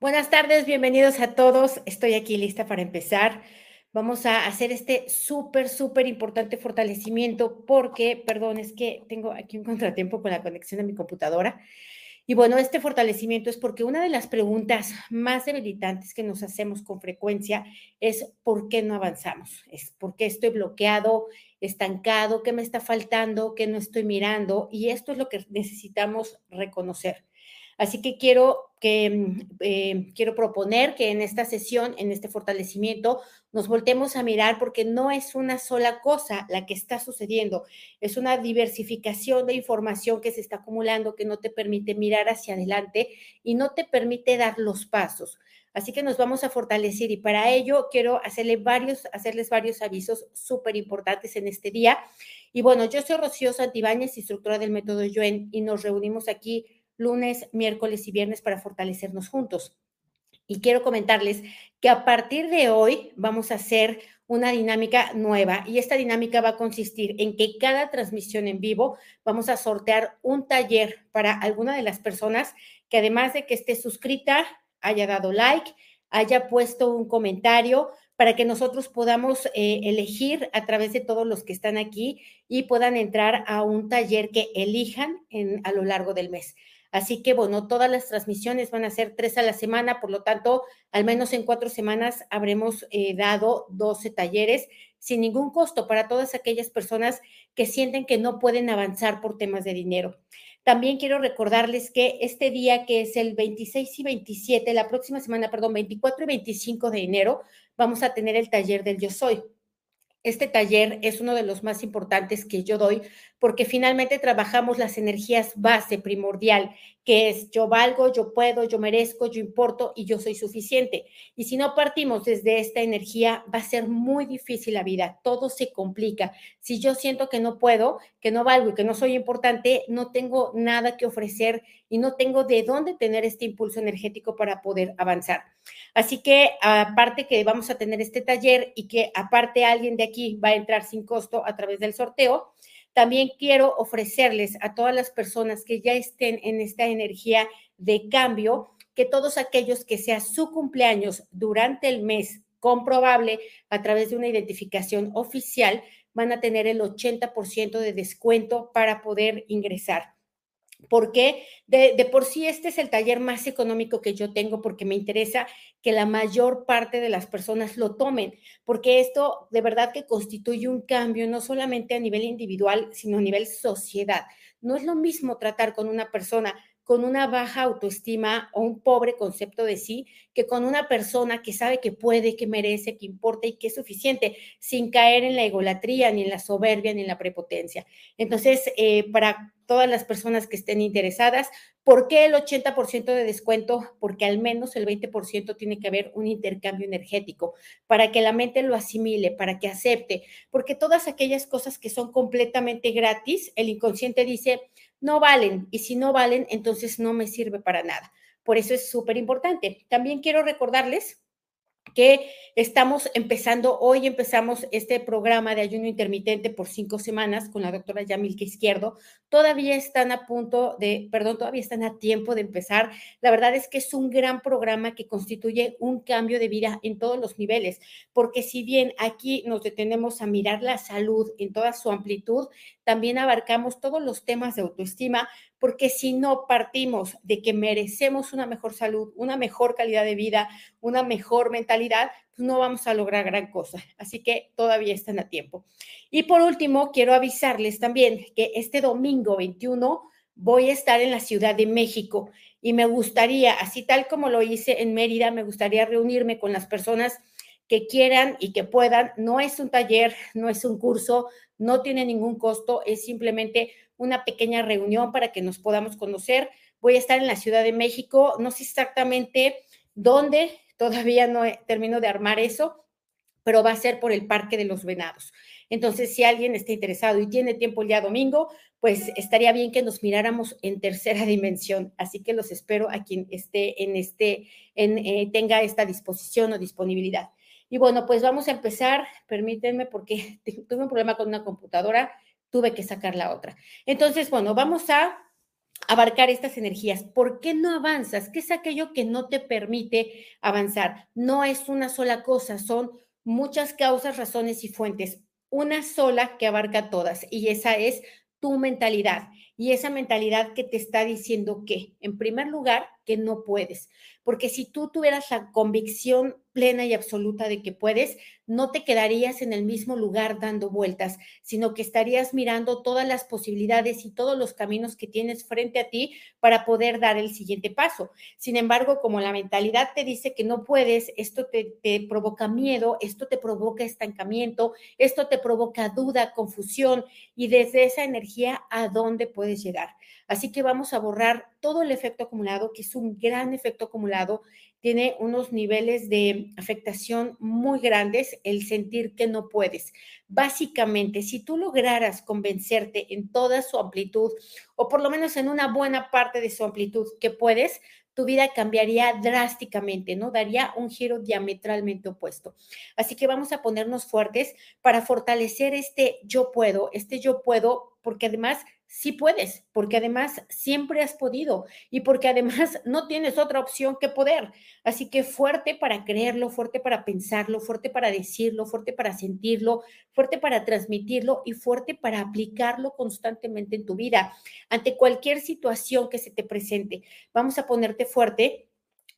Buenas tardes, bienvenidos a todos. Estoy aquí lista para empezar. Vamos a hacer este súper, súper importante fortalecimiento porque, perdón, es que tengo aquí un contratiempo con la conexión a mi computadora. Y bueno, este fortalecimiento es porque una de las preguntas más debilitantes que nos hacemos con frecuencia es ¿por qué no avanzamos? Es ¿por qué estoy bloqueado, estancado, qué me está faltando, qué no estoy mirando? Y esto es lo que necesitamos reconocer. Así que quiero, que, mm, eh, quiero proponer que en esta sesión, en este fortalecimiento, nos voltemos a mirar porque no es una sola cosa la que está sucediendo, es una diversificación de información que se está acumulando que no te permite mirar hacia adelante y no te permite dar los pasos. Así que nos vamos a fortalecer y para ello quiero hacerle varios, hacerles varios avisos súper importantes en este día. Y bueno, yo soy Rocío Santibáñez, instructora del método Yuen, y nos reunimos aquí lunes, miércoles y viernes para fortalecernos juntos. Y quiero comentarles que a partir de hoy vamos a hacer una dinámica nueva y esta dinámica va a consistir en que cada transmisión en vivo vamos a sortear un taller para alguna de las personas que además de que esté suscrita, haya dado like, haya puesto un comentario para que nosotros podamos eh, elegir a través de todos los que están aquí y puedan entrar a un taller que elijan a lo largo del mes. Así que, bueno, todas las transmisiones van a ser tres a la semana, por lo tanto, al menos en cuatro semanas habremos eh, dado 12 talleres sin ningún costo para todas aquellas personas que sienten que no pueden avanzar por temas de dinero. También quiero recordarles que este día, que es el 26 y 27, la próxima semana, perdón, 24 y 25 de enero, vamos a tener el taller del Yo Soy. Este taller es uno de los más importantes que yo doy porque finalmente trabajamos las energías base primordial, que es yo valgo, yo puedo, yo merezco, yo importo y yo soy suficiente. Y si no partimos desde esta energía, va a ser muy difícil la vida, todo se complica. Si yo siento que no puedo, que no valgo y que no soy importante, no tengo nada que ofrecer y no tengo de dónde tener este impulso energético para poder avanzar. Así que aparte que vamos a tener este taller y que aparte alguien de aquí va a entrar sin costo a través del sorteo, también quiero ofrecerles a todas las personas que ya estén en esta energía de cambio, que todos aquellos que sea su cumpleaños durante el mes comprobable a través de una identificación oficial, van a tener el 80% de descuento para poder ingresar porque de, por sí este es el taller más económico que yo tengo porque me interesa que la mayor parte de las personas lo tomen, porque esto de verdad que constituye un cambio no solamente a nivel individual, sino a nivel sociedad. No es lo mismo tratar con una persona con una baja autoestima o un pobre concepto de sí que con una persona que sabe que puede, que merece, que importa y que es suficiente, sin caer en la egolatría, ni en la soberbia, ni en la prepotencia. Entonces, eh, para todas las personas que estén interesadas, ¿por qué el 80% de descuento? Porque al menos el 20% tiene que haber un intercambio energético para que la mente lo asimile, para que acepte, porque todas aquellas cosas que son completamente gratis, el inconsciente dice, no valen. Y si no valen, entonces no me sirve para nada. Por eso es súper importante. También quiero recordarles que estamos empezando, hoy empezamos este programa de ayuno intermitente por cinco semanas con la doctora Yamilke Izquierdo. Todavía están a punto de, perdón, todavía están a tiempo de empezar. La verdad es que es un gran programa que constituye un cambio de vida en todos los niveles, porque si bien aquí nos detenemos a mirar la salud en toda su amplitud, también abarcamos todos los temas de autoestima, porque si no partimos de que merecemos una mejor salud, una mejor calidad de vida, una mejor mentalidad, pues no vamos a lograr gran cosa. Así que todavía están a tiempo. Y por último, quiero avisarles también que este domingo 21 voy a estar en la Ciudad de México y me gustaría, así tal como lo hice en Mérida, me gustaría reunirme con las personas que quieran y que puedan. No es un taller, no es un curso, no tiene ningún costo, es simplemente una pequeña reunión para que nos podamos conocer. Voy a estar en la Ciudad de México, no sé exactamente dónde, todavía no termino de armar eso, pero va a ser por el Parque de los Venados. Entonces, si alguien está interesado y tiene tiempo el día domingo, pues estaría bien que nos miráramos en tercera dimensión. Así que los espero a quien esté en este, en, eh, tenga esta disposición o disponibilidad. Y bueno, pues vamos a empezar. Permítanme porque tuve un problema con una computadora, tuve que sacar la otra. Entonces, bueno, vamos a abarcar estas energías. ¿Por qué no avanzas? ¿Qué es aquello que no te permite avanzar? No es una sola cosa, son muchas causas, razones y fuentes. Una sola que abarca todas y esa es tu mentalidad y esa mentalidad que te está diciendo que, en primer lugar, que no puedes. Porque si tú tuvieras la convicción plena y absoluta de que puedes, no te quedarías en el mismo lugar dando vueltas, sino que estarías mirando todas las posibilidades y todos los caminos que tienes frente a ti para poder dar el siguiente paso. Sin embargo, como la mentalidad te dice que no puedes, esto te, te provoca miedo, esto te provoca estancamiento, esto te provoca duda, confusión y desde esa energía, ¿a dónde puedes llegar? Así que vamos a borrar todo el efecto acumulado, que es un gran efecto acumulado, tiene unos niveles de afectación muy grandes el sentir que no puedes. Básicamente, si tú lograras convencerte en toda su amplitud, o por lo menos en una buena parte de su amplitud que puedes, tu vida cambiaría drásticamente, ¿no? Daría un giro diametralmente opuesto. Así que vamos a ponernos fuertes para fortalecer este yo puedo, este yo puedo, porque además sí puedes, porque además siempre has podido y porque además no tienes otra opción que poder. Así que fuerte para creerlo, fuerte para pensarlo, fuerte para decirlo, fuerte para sentirlo, fuerte para transmitirlo y fuerte para aplicarlo constantemente en tu vida ante cualquier situación que se te presente. Vamos a ponerte fuerte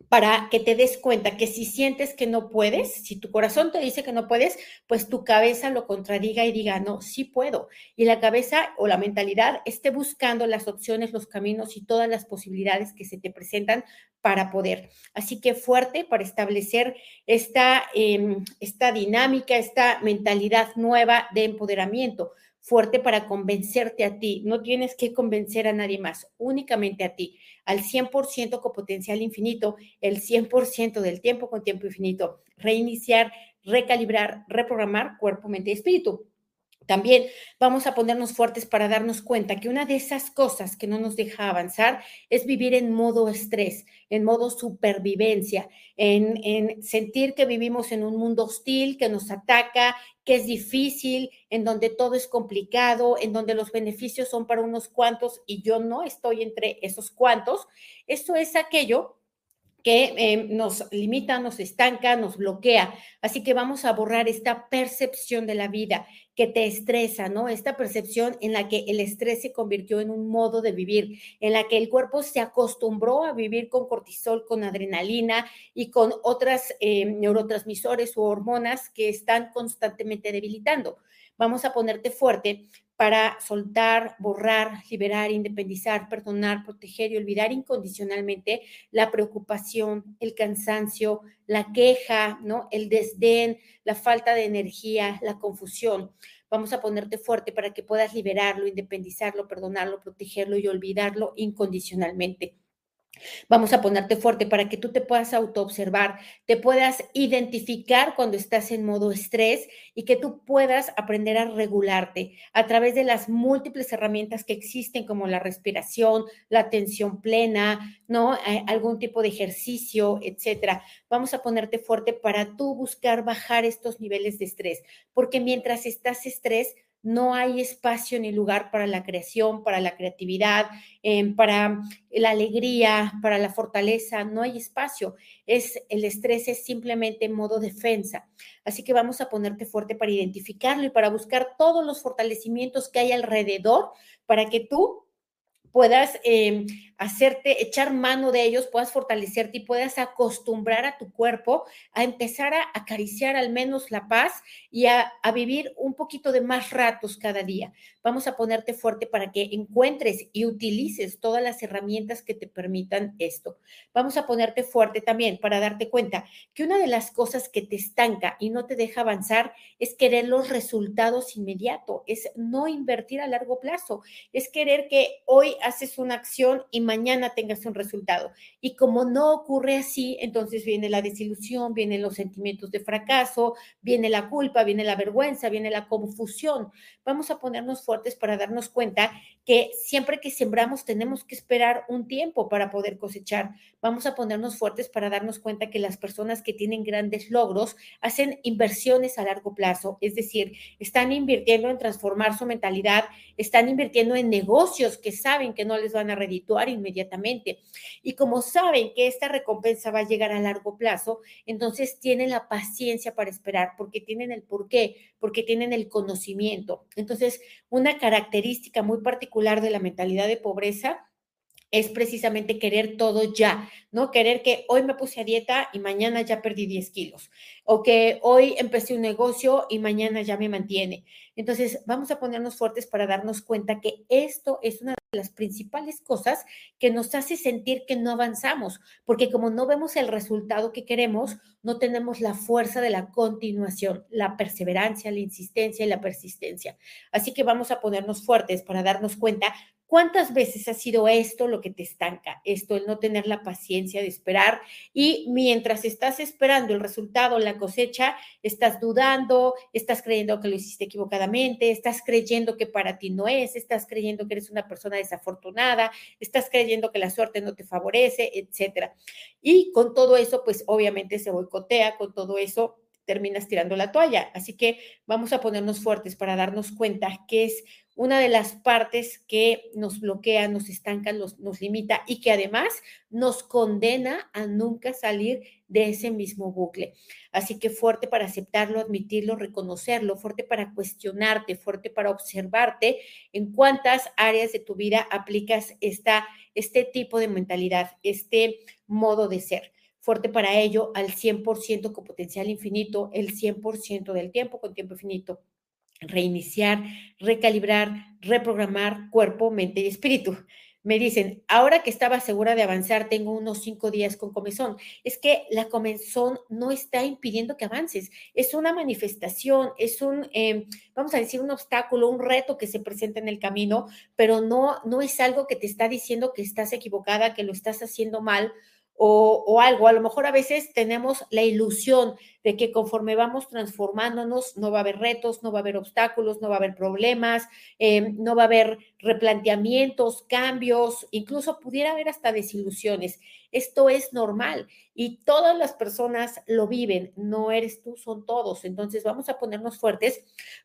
para que te des cuenta que si sientes que no puedes, si tu corazón te dice que no puedes, pues tu cabeza lo contradiga y diga, no, sí puedo. Y la cabeza o la mentalidad esté buscando las opciones, los caminos y todas las posibilidades que se te presentan para poder. Así que fuerte para establecer esta, em, esta dinámica, esta mentalidad nueva de empoderamiento fuerte para convencerte a ti. No tienes que convencer a nadie más, únicamente a ti, al 100% con potencial infinito, el 100% del tiempo con tiempo infinito. Reiniciar, recalibrar, reprogramar cuerpo, mente y espíritu. También vamos a ponernos fuertes para darnos cuenta que una de esas cosas que no nos deja avanzar es vivir en modo estrés, en modo supervivencia, en, en, sentir que vivimos en un mundo hostil que nos ataca, que es difícil, en donde todo es complicado, en donde los beneficios son para unos cuantos y yo no estoy entre esos cuantos. Eso es aquello que eh, nos limita, nos estanca, nos bloquea. Así que vamos a borrar esta percepción de la vida que te estresa, ¿no? Esta percepción en la que el estrés se convirtió en un modo de vivir, en la que el cuerpo se acostumbró a vivir con cortisol, con adrenalina y con otras eh, neurotransmisores u hormonas que están constantemente debilitando. Vamos a ponerte fuerte para soltar, borrar, liberar, independizar, perdonar, proteger y olvidar incondicionalmente la preocupación, el cansancio, la queja, ¿no? El desdén, la falta de energía, la confusión. Vamos a ponerte fuerte para que puedas liberarlo, independizarlo, perdonarlo, protegerlo y olvidarlo incondicionalmente. Vamos a ponerte fuerte para que tú te puedas autoobservar, te puedas identificar cuando estás en modo estrés y que tú puedas aprender a regularte a través de las múltiples herramientas que existen como la respiración, la atención plena, ¿no? Eh, algún tipo de ejercicio, etcétera. Vamos a ponerte fuerte para tú buscar bajar estos niveles de estrés, porque mientras estás estrés, no hay espacio ni lugar para la creación, para la creatividad, em, para la alegría, para la fortaleza, no hay espacio. Es el estrés es simplemente modo defensa. Así que vamos a ponerte fuerte para identificarlo y para buscar todos los fortalecimientos que hay alrededor para que tú puedas eh, hacerte, echar mano de ellos, puedas fortalecerte y puedas acostumbrar a tu cuerpo a empezar a acariciar al menos la paz y a, vivir un poquito de más ratos cada día. Vamos a ponerte fuerte para que encuentres y utilices todas las herramientas que te permitan esto. Vamos a ponerte fuerte también para darte cuenta que una de las cosas que te estanca y no te deja avanzar es querer los resultados inmediato, es no invertir a largo plazo, es querer que hoy haces una acción y mañana tengas un resultado. Y como no ocurre así, entonces viene la desilusión, vienen los sentimientos de fracaso, viene la culpa, viene la vergüenza, viene la confusión. Vamos a ponernos fuertes para darnos cuenta que siempre que sembramos tenemos que esperar un tiempo para poder cosechar. Vamos a ponernos fuertes para darnos cuenta que las personas que tienen grandes logros hacen inversiones a largo plazo, es decir, están invirtiendo en transformar su mentalidad, están invirtiendo en negocios que saben que no les van a redituar inmediatamente. Y como saben que esta recompensa va a llegar a largo plazo, entonces tienen la paciencia para esperar porque tienen el por qué, porque tienen el conocimiento. Entonces, una característica muy particular de la mentalidad de pobreza es precisamente querer todo ya, ¿no? Querer que hoy me puse a dieta y mañana ya perdí 10 kilos, o que hoy empecé un negocio y mañana ya me mantiene. Entonces, vamos a ponernos fuertes para darnos cuenta que esto es una las principales cosas que nos hace sentir que no avanzamos, porque como no vemos el resultado que queremos, no tenemos la fuerza de la continuación, la perseverancia, la insistencia y la persistencia. Así que vamos a ponernos fuertes para darnos cuenta ¿Cuántas veces ha sido esto lo que te estanca? Esto, el no tener la paciencia de esperar y mientras estás esperando el resultado, la cosecha, estás dudando, estás creyendo que lo hiciste equivocadamente, estás creyendo que para ti no es, estás creyendo que eres una persona desafortunada, estás creyendo que la suerte no te favorece, etcétera. Y con todo eso, pues obviamente se boicotea, con todo eso terminas tirando la toalla. Así que vamos a ponernos fuertes para darnos cuenta que es una de las partes que nos bloquea, nos estanca, nos, limita y que además nos condena a nunca salir de ese mismo bucle. Así que fuerte para aceptarlo, admitirlo, reconocerlo, fuerte para cuestionarte, fuerte para observarte en cuántas áreas de tu vida aplicas esta, este tipo de mentalidad, este modo de ser fuerte para ello al 100% con potencial infinito, el 100% del tiempo con tiempo infinito reiniciar, recalibrar, reprogramar cuerpo, mente y espíritu. Me dicen, ahora que estaba segura de avanzar, tengo unos cinco días con comezón. Es que la comezón no está impidiendo que avances. Es una manifestación, es un, em, vamos a decir, un obstáculo, un reto que se presenta en el camino, pero no, no es algo que te está diciendo que estás equivocada, que lo estás haciendo mal o, algo. A lo mejor a veces tenemos la ilusión de que conforme vamos transformándonos, no va a haber retos, no va a haber obstáculos, no va a haber problemas, em, no va a haber replanteamientos, cambios, incluso pudiera haber hasta desilusiones. Esto es normal y todas las personas lo viven, no eres tú, son todos. Entonces vamos a ponernos fuertes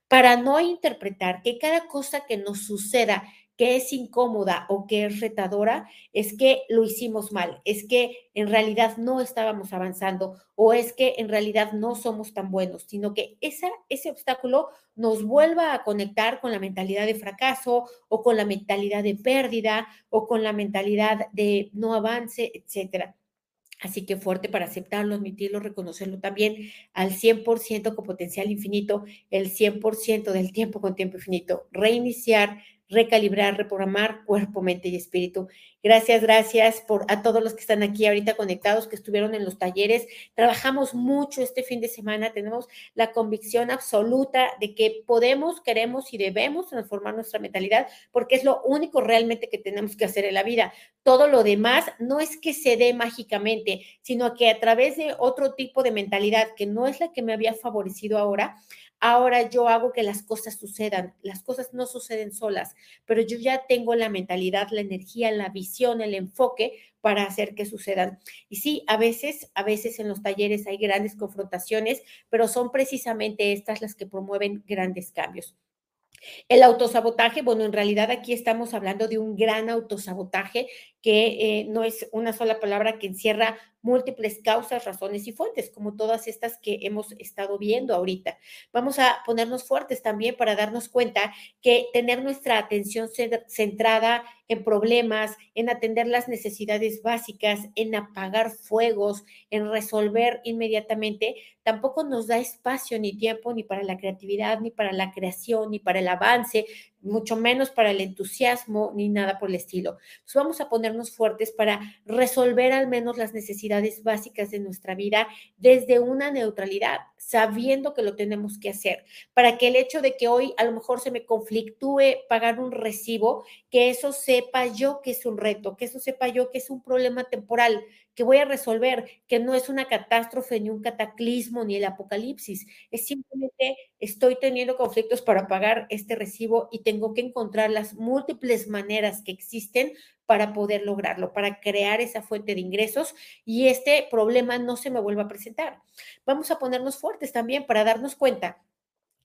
para no interpretar que cada cosa que nos suceda que es incómoda o que es retadora, es que lo hicimos mal, es que en realidad no estábamos avanzando o es que en realidad no somos tan buenos, sino que ese obstáculo nos vuelva a conectar con la mentalidad de fracaso o con la mentalidad de pérdida o con la mentalidad de no avance, etcétera. Así que fuerte para aceptarlo, admitirlo, reconocerlo también al 100% con potencial infinito, el 100% del tiempo con tiempo infinito, reiniciar, recalibrar, reprogramar cuerpo, mente y espíritu. Gracias, gracias por a todos los que están aquí ahorita conectados, que estuvieron en los talleres. Trabajamos mucho este fin de semana, tenemos la convicción absoluta de que podemos, queremos y debemos transformar nuestra mentalidad porque es lo único realmente que tenemos que hacer en la vida. Todo lo demás no es que se dé mágicamente, sino que a través de otro tipo de mentalidad que no es la que me había favorecido ahora, ahora yo hago que las cosas sucedan. Las cosas no suceden solas, pero yo ya tengo la mentalidad, la energía, la visión, el enfoque para hacer que sucedan. Y sí, a veces, a veces en los talleres hay grandes confrontaciones, pero son precisamente estas las que promueven grandes cambios. El autosabotaje, bueno, en realidad aquí estamos hablando de un gran autosabotaje que eh, no es una sola palabra que encierra múltiples causas, razones y fuentes, como todas estas que hemos estado viendo ahorita. Vamos a ponernos fuertes también para darnos cuenta que tener nuestra atención centrada en problemas, en atender las necesidades básicas, en apagar fuegos, en resolver inmediatamente, tampoco nos da espacio ni tiempo ni para la creatividad, ni para la creación, ni para el avance, mucho menos para el entusiasmo ni nada por el estilo. Vamos a ponernos fuertes para resolver al menos las necesidades básicas de nuestra vida desde una neutralidad, sabiendo que lo tenemos que hacer, para que el hecho de que hoy a lo mejor se me conflictúe pagar un recibo, que eso sepa yo que es un reto, que eso sepa yo que es un problema temporal, que voy a resolver, que no es una catástrofe, ni un cataclismo, ni el apocalipsis. Es simplemente estoy teniendo conflictos para pagar este recibo y tengo que encontrar las múltiples maneras que existen para poder lograrlo, para crear esa fuente de ingresos y este problema no se me vuelva a presentar. Vamos a ponernos fuertes también para darnos cuenta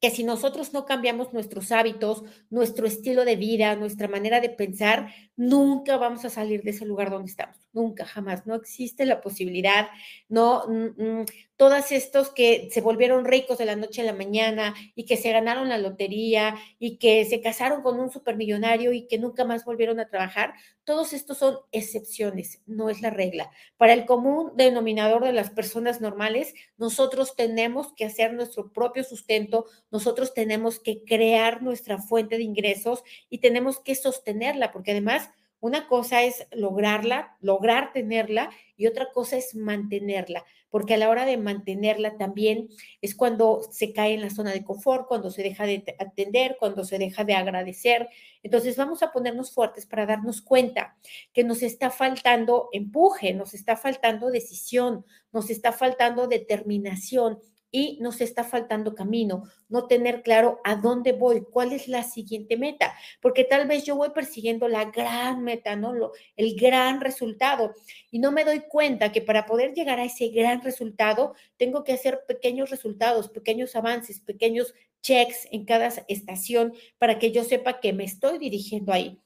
que si nosotros no cambiamos nuestros hábitos, nuestro estilo de vida, nuestra manera de pensar, nunca vamos a salir de ese lugar donde estamos. Nunca, jamás. No existe la posibilidad. No, mm, mm, todos estos que se volvieron ricos de la noche a la mañana y que se ganaron la lotería y que se casaron con un supermillonario y que nunca más volvieron a trabajar, todos estos son excepciones, no es la regla. Para el común denominador de las personas normales, nosotros tenemos que hacer nuestro propio sustento, nosotros tenemos que crear nuestra fuente de ingresos y tenemos que sostenerla, porque además una cosa es lograrla, lograr tenerla y otra cosa es mantenerla, porque a la hora de mantenerla también es cuando se cae en la zona de confort, cuando se deja de atender, cuando se deja de agradecer. Entonces vamos a ponernos fuertes para darnos cuenta que nos está faltando empuje, nos está faltando decisión, nos está faltando determinación, y nos está faltando camino, no tener claro a dónde voy, cuál es la siguiente meta, porque tal vez yo voy persiguiendo la gran meta, ¿no? Lo, el gran resultado y no me doy cuenta que para poder llegar a ese gran resultado tengo que hacer pequeños resultados, pequeños avances, pequeños checks en cada estación para que yo sepa que me estoy dirigiendo ahí.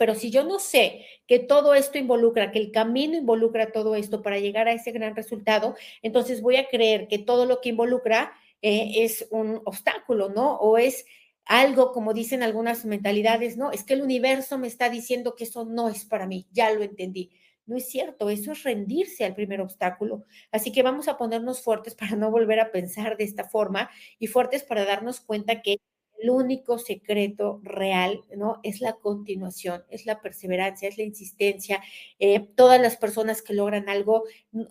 Pero si yo no sé que todo esto involucra, que el camino involucra todo esto para llegar a ese gran resultado, entonces voy a creer que todo lo que involucra eh, es un obstáculo, ¿no? O es algo, como dicen algunas mentalidades, ¿no? Es que el universo me está diciendo que eso no es para mí, ya lo entendí. No es cierto, eso es rendirse al primer obstáculo. Así que vamos a ponernos fuertes para no volver a pensar de esta forma y fuertes para darnos cuenta que el único secreto real, ¿no? Es la continuación, es la perseverancia, es la insistencia. Eh, todas las personas que logran algo,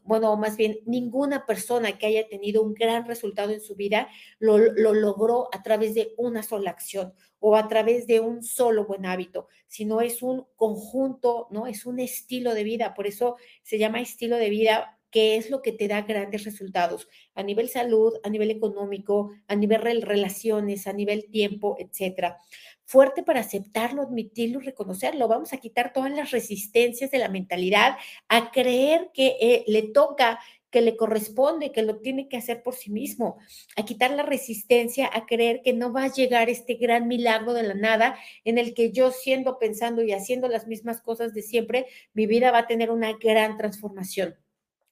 bueno, más bien ninguna persona que haya tenido un gran resultado en su vida lo, lo logró a través de una sola acción o a través de un solo buen hábito, sino es un conjunto, ¿no? Es un estilo de vida, por eso se llama estilo de vida que es lo que te da grandes resultados a nivel salud, a nivel económico, a nivel relaciones, a nivel tiempo, etcétera. Fuerte para aceptarlo, admitirlo, reconocerlo. Vamos a quitar todas las resistencias de la mentalidad a creer que eh, le toca que le corresponde, que lo tiene que hacer por sí mismo, a quitar la resistencia, a creer que no va a llegar este gran milagro de la nada en el que yo siendo, pensando y haciendo las mismas cosas de siempre, mi vida va a tener una gran transformación.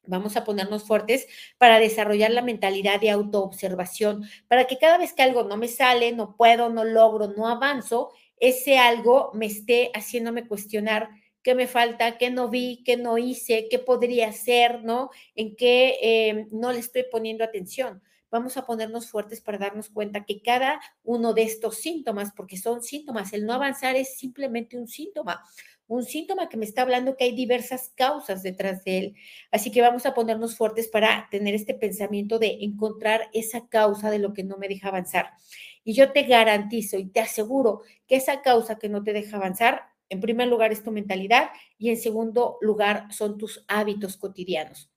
Vamos a ponernos fuertes para desarrollar la mentalidad de autoobservación, para que cada vez que algo no me sale, no puedo, no logro, no avanzo, ese algo me esté haciéndome cuestionar qué me falta, qué no vi, qué no hice, qué podría hacer, ¿no? En qué eh, no le estoy poniendo atención. Vamos a ponernos fuertes para darnos cuenta que cada uno de estos síntomas, porque son síntomas, el no avanzar es simplemente un síntoma un síntoma que me está hablando que hay diversas causas detrás de él. Así que vamos a ponernos fuertes para tener este pensamiento de encontrar esa causa de lo que no me deja avanzar. Y yo te garantizo y te aseguro que esa causa que no te deja avanzar, en primer lugar es tu mentalidad y en segundo lugar son tus hábitos cotidianos.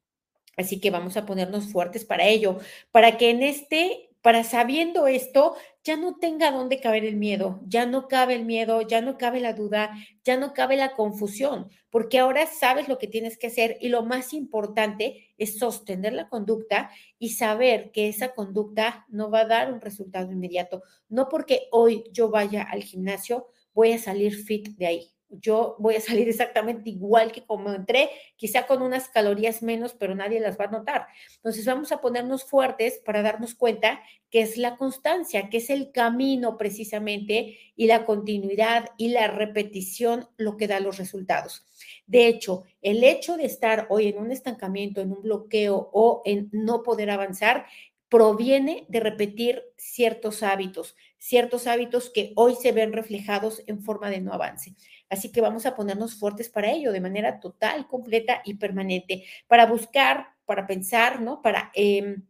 Así que vamos a ponernos fuertes para ello, para que en este para sabiendo esto, ya no tenga dónde caber el miedo, ya no cabe el miedo, ya no cabe la duda, ya no cabe la confusión, porque ahora sabes lo que tienes que hacer y lo más importante es sostener la conducta y saber que esa conducta no va a dar un resultado inmediato. No porque hoy yo vaya al gimnasio, voy a salir fit de ahí yo voy a salir exactamente igual que como entré, quizá con unas calorías menos, pero nadie las va a notar. Entonces vamos a ponernos fuertes para darnos cuenta que es la constancia, que es el camino precisamente y la continuidad y la repetición lo que da los resultados. De hecho, el hecho de estar hoy en un estancamiento, en un bloqueo o en no poder avanzar, proviene de repetir ciertos hábitos, ciertos hábitos que hoy se ven reflejados en forma de no avance. Así que vamos a ponernos fuertes para ello de manera total, completa y permanente, para buscar, para pensar, ¿no? Para... Em,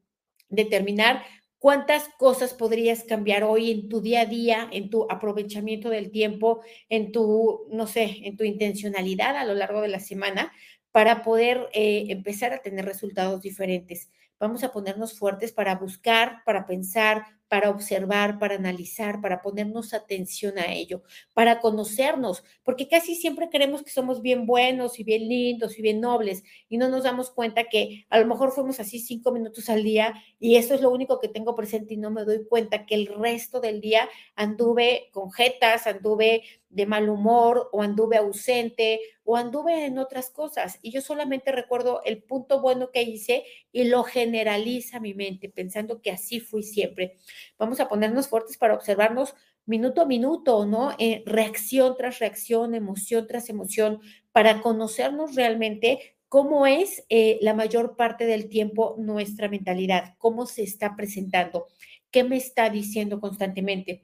determinar cuántas cosas podrías cambiar hoy en tu día a día, en tu aprovechamiento del tiempo, en tu, no sé, en tu intencionalidad a lo largo de la semana para poder eh, empezar a tener resultados diferentes. Vamos a ponernos fuertes para buscar, para pensar, para observar, para analizar, para ponernos atención a ello, para conocernos, porque casi siempre creemos que somos bien buenos y bien lindos y bien nobles y no nos damos cuenta que a lo mejor fuimos así cinco minutos al día y eso es lo único que tengo presente y no me doy cuenta que el resto del día anduve con jetas, anduve de mal humor o anduve ausente o anduve en otras cosas. Y yo solamente recuerdo el punto bueno que hice y lo generaliza mi mente, pensando que así fui siempre. Vamos a ponernos fuertes para observarnos minuto a minuto, ¿no? Eh, reacción tras reacción, emoción tras emoción, para conocernos realmente cómo es eh, la mayor parte del tiempo nuestra mentalidad, cómo se está presentando, qué me está diciendo constantemente.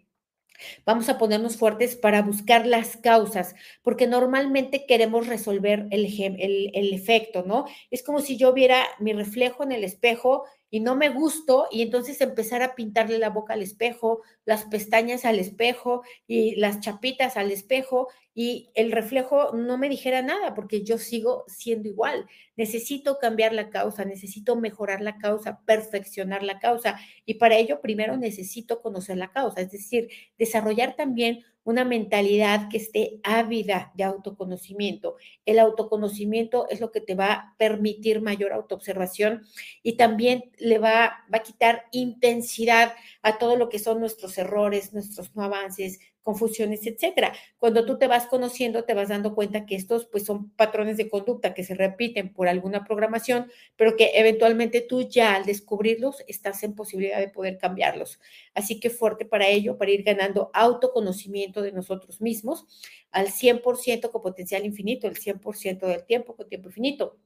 Vamos a ponernos fuertes para buscar las causas, porque normalmente queremos resolver el, efecto, ¿no? Es como si yo viera mi reflejo en el espejo y no me gustó y entonces empezar a pintarle la boca al espejo, las pestañas al espejo y las chapitas al espejo y el reflejo no me dijera nada porque yo sigo siendo igual. Necesito cambiar la causa, necesito mejorar la causa, perfeccionar la causa y para ello primero necesito conocer la causa, es decir, desarrollar también una mentalidad que esté ávida de autoconocimiento. El autoconocimiento es lo que te va a permitir mayor autoobservación y también le va, va a quitar intensidad a todo lo que son nuestros errores, nuestros no avances, confusiones, etcétera. Cuando tú te vas conociendo, te vas dando cuenta que estos pues son patrones de conducta que se repiten por alguna programación, pero que eventualmente tú ya al descubrirlos estás en posibilidad de poder cambiarlos. Así que fuerte para ello, para ir ganando autoconocimiento de nosotros mismos al 100% con potencial infinito, el 100% del tiempo con tiempo infinito.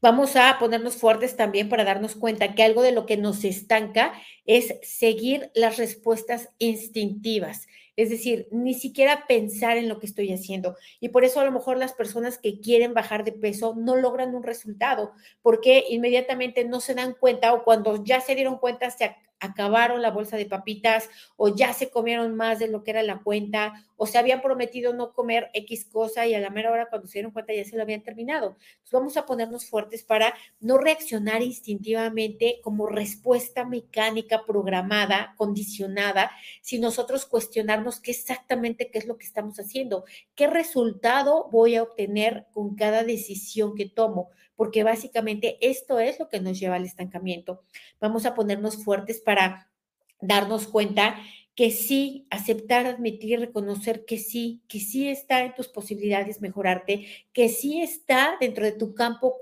Vamos a ponernos fuertes también para darnos cuenta que algo de lo que nos estanca es seguir las respuestas instintivas. Es decir, ni siquiera pensar en lo que estoy haciendo. Y por eso a lo mejor las personas que quieren bajar de peso no logran un resultado, porque inmediatamente no se dan cuenta o cuando ya se dieron cuenta se acabaron la bolsa de papitas o ya se comieron más de lo que era la cuenta o se habían prometido no comer X cosa y a la mera hora cuando se dieron cuenta ya se lo habían terminado. Entonces vamos a ponernos fuertes para no reaccionar instintivamente como respuesta mecánica programada, condicionada, si nosotros cuestionarnos qué exactamente qué es lo que estamos haciendo, qué resultado voy a obtener con cada decisión que tomo porque básicamente esto es lo que nos lleva al estancamiento. Vamos a ponernos fuertes para darnos cuenta que sí, aceptar, admitir, reconocer que sí, que sí está en tus posibilidades mejorarte, que sí está dentro de tu campo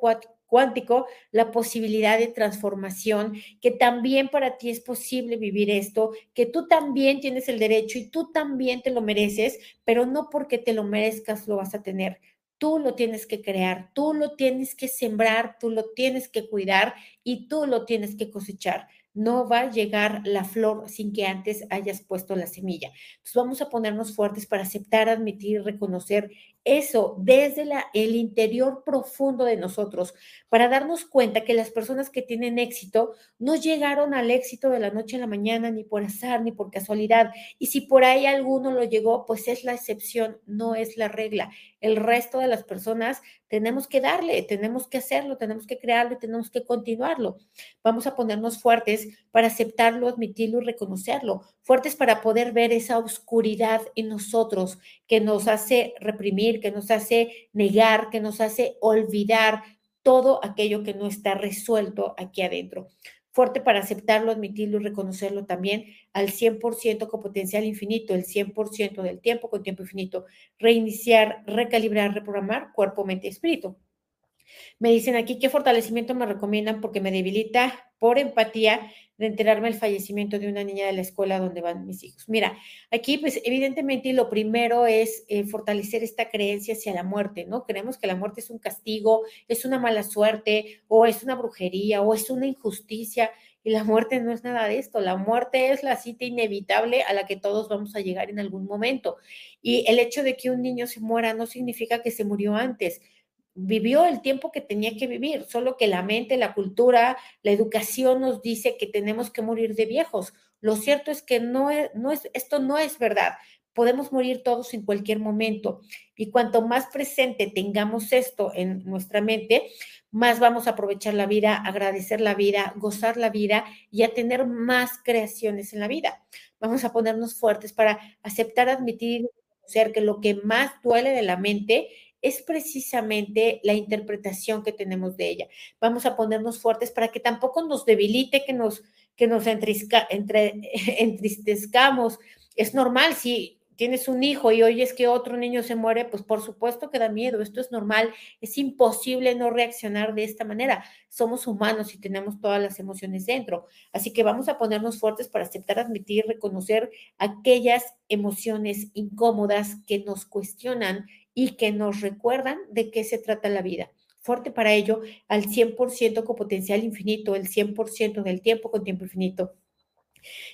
cuántico la posibilidad de transformación, que también para ti es posible vivir esto, que tú también tienes el derecho y tú también te lo mereces, pero no porque te lo merezcas lo vas a tener. Tú lo tienes que crear, tú lo tienes que sembrar, tú lo tienes que cuidar y tú lo tienes que cosechar. No va a llegar la flor sin que antes hayas puesto la semilla. Entonces vamos a ponernos fuertes para aceptar, admitir reconocer eso desde el interior profundo de nosotros, para darnos cuenta que las personas que tienen éxito no llegaron al éxito de la noche a la mañana, ni por azar, ni por casualidad. Y si por ahí alguno lo llegó, pues es la excepción, no es la regla. El resto de las personas tenemos que darle, tenemos que hacerlo, tenemos que crearlo tenemos que continuarlo. Vamos a ponernos fuertes para aceptarlo, admitirlo y reconocerlo, fuertes para poder ver esa oscuridad en nosotros que nos hace reprimir, que nos hace negar, que nos hace olvidar todo aquello que no está resuelto aquí adentro. Fuerte para aceptarlo, admitirlo y reconocerlo también al 100% con potencial infinito, el 100% del tiempo con tiempo infinito. Reiniciar, recalibrar, reprogramar cuerpo, mente y espíritu. Me dicen aquí qué fortalecimiento me recomiendan porque me debilita por empatía de enterarme el fallecimiento de una niña de la escuela donde van mis hijos. Mira, aquí pues evidentemente lo primero es eh, fortalecer esta creencia hacia la muerte, ¿no? Creemos que la muerte es un castigo, es una mala suerte o es una brujería o es una injusticia y la muerte no es nada de esto, la muerte es la cita inevitable a la que todos vamos a llegar en algún momento. Y el hecho de que un niño se muera no significa que se murió antes vivió el tiempo que tenía que vivir, solo que la mente, la cultura, la educación nos dice que tenemos que morir de viejos. Lo cierto es que no es, no es, esto no es verdad. Podemos morir todos en cualquier momento. Y cuanto más presente tengamos esto en nuestra mente, más vamos a aprovechar la vida, agradecer la vida, gozar la vida y a tener más creaciones en la vida. Vamos a ponernos fuertes para aceptar, admitir reconocer que lo que más duele de la mente es precisamente la interpretación que tenemos de ella. Vamos a ponernos fuertes para que tampoco nos debilite, que nos, que nos entre, entristezcamos. Es normal si tienes un hijo y oyes que otro niño se muere, pues por supuesto que da miedo, esto es normal, es imposible no reaccionar de esta manera. Somos humanos y tenemos todas las emociones dentro, así que vamos a ponernos fuertes para aceptar, admitir, reconocer aquellas emociones incómodas que nos cuestionan y que nos recuerdan de qué se trata la vida. Fuerte para ello, al 100% con potencial infinito, el 100% del tiempo con tiempo infinito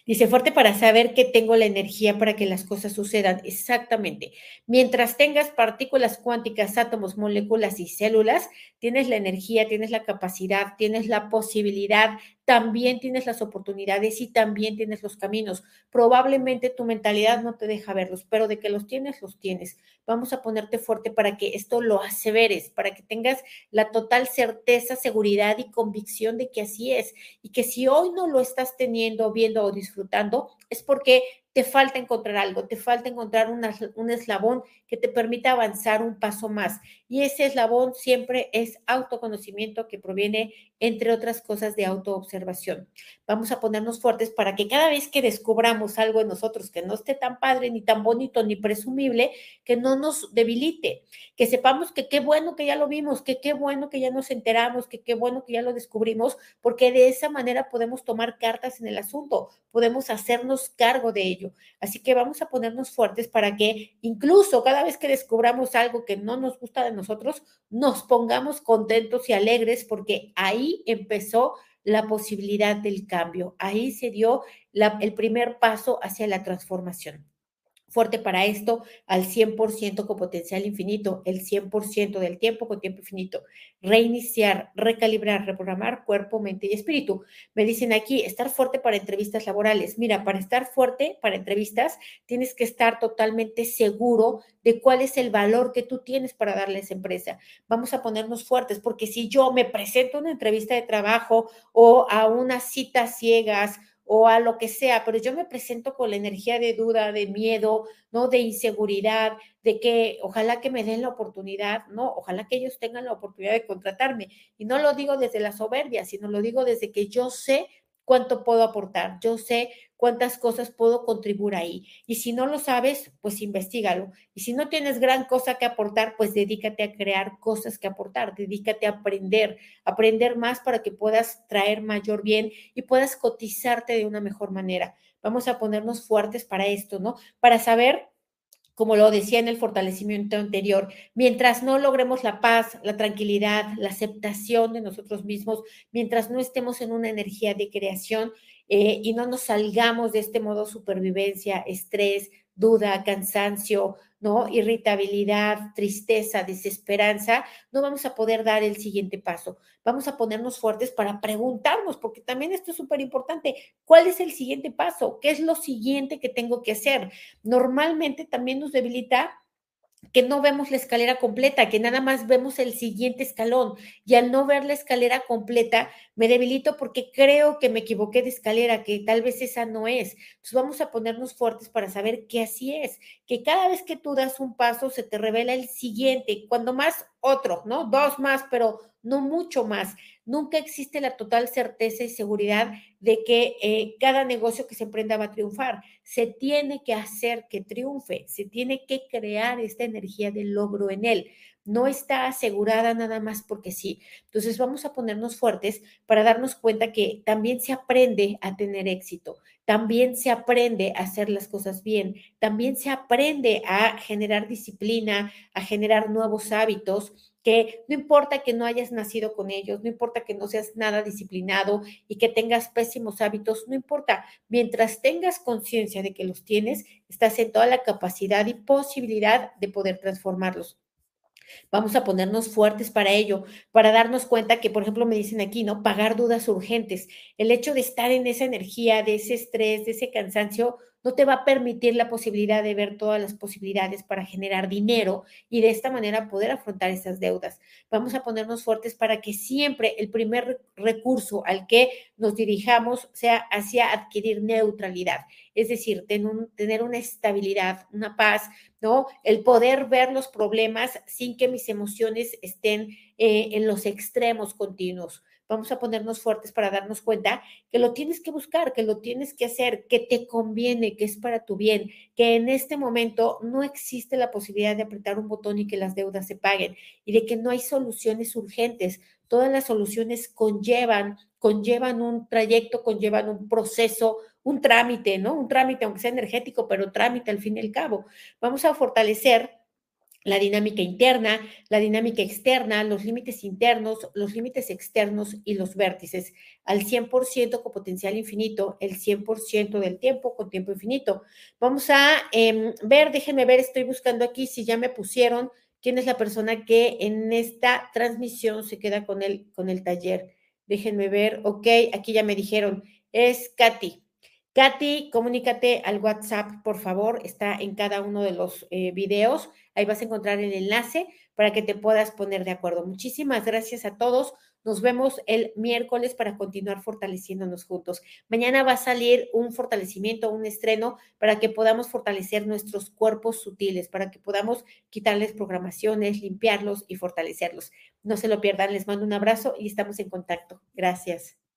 Dice, fuerte para saber que tengo la energía para que las cosas sucedan. Exactamente. Mientras tengas partículas cuánticas, átomos, moléculas y células, tienes la energía, tienes la capacidad, tienes la posibilidad también tienes las oportunidades y también tienes los caminos. Probablemente tu mentalidad no te deja verlos, pero de que los tienes, los tienes. Vamos a ponerte fuerte para que esto lo aseveres, para que tengas la total certeza, seguridad y convicción de que así es. Y que si hoy no lo estás teniendo, viendo o disfrutando, es porque te falta encontrar algo, te falta encontrar un eslabón que te permita avanzar un paso más. Y ese eslabón siempre es autoconocimiento que proviene, entre otras cosas, de autoobservación. Vamos a ponernos fuertes para que cada vez que descubramos algo en nosotros que no esté tan padre, ni tan bonito, ni presumible, que no nos debilite, que sepamos que qué bueno que ya lo vimos, que qué bueno que ya nos enteramos, que qué bueno que ya lo descubrimos, porque de esa manera podemos tomar cartas en el asunto, podemos hacernos cargo de ello. Así que vamos a ponernos fuertes para que incluso cada vez que descubramos algo que no nos gusta de nosotros, nos pongamos contentos y alegres porque ahí empezó la posibilidad del cambio. Ahí se dio el primer paso hacia la transformación fuerte para esto al 100% con potencial infinito, el 100% del tiempo con tiempo infinito. Reiniciar, recalibrar, reprogramar cuerpo, mente y espíritu. Me dicen aquí, estar fuerte para entrevistas laborales. Mira, para estar fuerte para entrevistas tienes que estar totalmente seguro de cuál es el valor que tú tienes para darle a esa empresa. Vamos a ponernos fuertes porque si yo me presento a una entrevista de trabajo o a unas citas ciegas, o a lo que sea, pero yo me presento con la energía de duda, de miedo, ¿no? De inseguridad, de que ojalá que me den la oportunidad, ¿no? Ojalá que ellos tengan la oportunidad de contratarme. Y no lo digo desde la soberbia, sino lo digo desde que yo sé cuánto puedo aportar, yo sé cuántas cosas puedo contribuir ahí. Y si no lo sabes, pues investigalo. Y si no tienes gran cosa que aportar, pues dedícate a crear cosas que aportar, dedícate a aprender, aprender más para que puedas traer mayor bien y puedas cotizarte de una mejor manera. Vamos a ponernos fuertes para esto, ¿no? Para saber como lo decía en el fortalecimiento anterior, mientras no logremos la paz, la tranquilidad, la aceptación de nosotros mismos, mientras no estemos en una energía de creación eh, y no nos salgamos de este modo supervivencia, estrés, duda, cansancio, ¿no? Irritabilidad, tristeza, desesperanza, no vamos a poder dar el siguiente paso. Vamos a ponernos fuertes para preguntarnos, porque también esto es súper importante, ¿cuál es el siguiente paso? ¿Qué es lo siguiente que tengo que hacer? Normalmente también nos debilita que no vemos la escalera completa, que nada más vemos el siguiente escalón. Y al no ver la escalera completa, me debilito porque creo que me equivoqué de escalera, que tal vez esa no es. Entonces vamos a ponernos fuertes para saber que así es, que cada vez que tú das un paso se te revela el siguiente, cuando más otro, ¿no? Dos más, pero no mucho más. Nunca existe la total certeza y seguridad de que eh, cada negocio que se emprenda va a triunfar. Se tiene que hacer que triunfe, se tiene que crear esta energía de logro en él. No está asegurada nada más porque sí. Entonces vamos a ponernos fuertes para darnos cuenta que también se aprende a tener éxito, también se aprende a hacer las cosas bien, también se aprende a generar disciplina, a generar nuevos hábitos que no importa que no hayas nacido con ellos, no importa que no seas nada disciplinado y que tengas pésimos hábitos, no importa, mientras tengas conciencia de que los tienes, estás en toda la capacidad y posibilidad de poder transformarlos. Vamos a ponernos fuertes para ello, para darnos cuenta que, por ejemplo, me dicen aquí, ¿no? Pagar dudas urgentes. El hecho de estar en esa energía, de ese estrés, de ese cansancio, no te va a permitir la posibilidad de ver todas las posibilidades para generar dinero y de esta manera poder afrontar esas deudas. Vamos a ponernos fuertes para que siempre el primer recurso al que nos dirijamos sea hacia adquirir neutralidad, es decir, tener una estabilidad, una paz, ¿no? El poder ver los problemas sin que mis emociones estén eh, en los extremos continuos vamos a ponernos fuertes para darnos cuenta que lo tienes que buscar, que lo tienes que hacer, que te conviene, que es para tu bien, que en este momento no existe la posibilidad de apretar un botón y que las deudas se paguen y de que no hay soluciones urgentes. Todas las soluciones conllevan, conllevan un trayecto, conllevan un proceso, un trámite, ¿no? Un trámite, aunque sea energético, pero trámite al fin y al cabo. Vamos a fortalecer la dinámica interna, la dinámica externa, los límites internos, los límites externos y los vértices, al 100% con potencial infinito, el 100% del tiempo con tiempo infinito. Vamos a em, ver, déjenme ver, estoy buscando aquí si ya me pusieron quién es la persona que en esta transmisión se queda con el, con el taller. Déjenme ver, ok, aquí ya me dijeron, es Katy. Katy, comunícate al WhatsApp, por favor, está en cada uno de los eh, videos. Ahí vas a encontrar el enlace para que te puedas poner de acuerdo. Muchísimas gracias a todos. Nos vemos el miércoles para continuar fortaleciéndonos juntos. Mañana va a salir un fortalecimiento, un estreno para que podamos fortalecer nuestros cuerpos sutiles, para que podamos quitarles programaciones, limpiarlos y fortalecerlos. No se lo pierdan. Les mando un abrazo y estamos en contacto. Gracias.